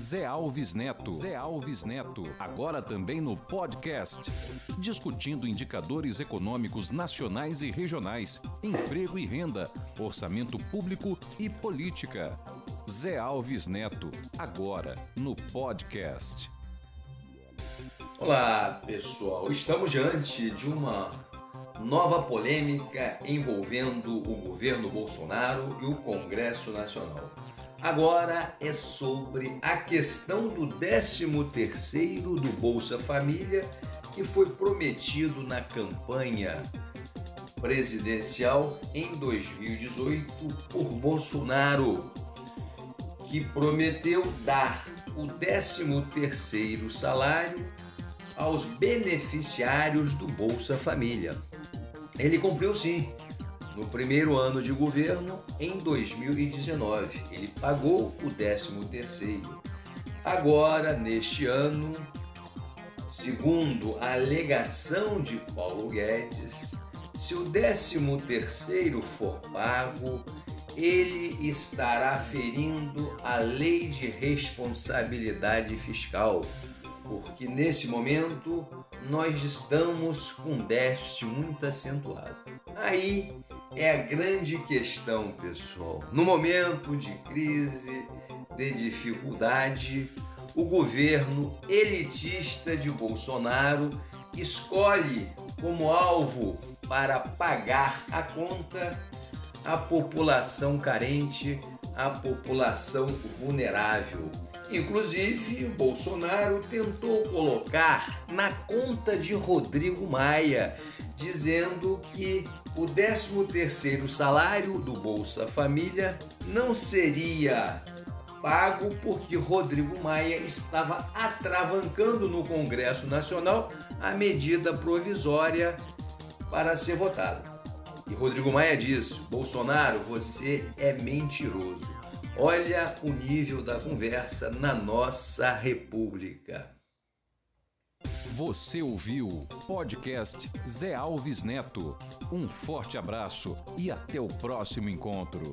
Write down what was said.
Zé Alves Neto. Zé Alves Neto. Agora também no podcast. Discutindo indicadores econômicos nacionais e regionais, emprego e renda, orçamento público e política. Zé Alves Neto. Agora no podcast. Olá, pessoal. Estamos diante de uma nova polêmica envolvendo o governo Bolsonaro e o Congresso Nacional. Agora é sobre a questão do 13º do Bolsa Família que foi prometido na campanha presidencial em 2018 por Bolsonaro, que prometeu dar o 13º salário aos beneficiários do Bolsa Família. Ele cumpriu sim. No primeiro ano de governo, em 2019, ele pagou o 13º. Agora, neste ano, segundo a alegação de Paulo Guedes, se o 13º for pago, ele estará ferindo a lei de responsabilidade fiscal, porque nesse momento nós estamos com déficit muito acentuado. Aí é a grande questão, pessoal. No momento de crise, de dificuldade, o governo elitista de Bolsonaro escolhe como alvo para pagar a conta a população carente, a população vulnerável Inclusive, Bolsonaro tentou colocar na conta de Rodrigo Maia, dizendo que o 13º salário do Bolsa Família não seria pago porque Rodrigo Maia estava atravancando no Congresso Nacional a medida provisória para ser votada. E Rodrigo Maia diz: Bolsonaro, você é mentiroso. Olha o nível da conversa na nossa República. Você ouviu podcast Zé Alves Neto. Um forte abraço e até o próximo encontro.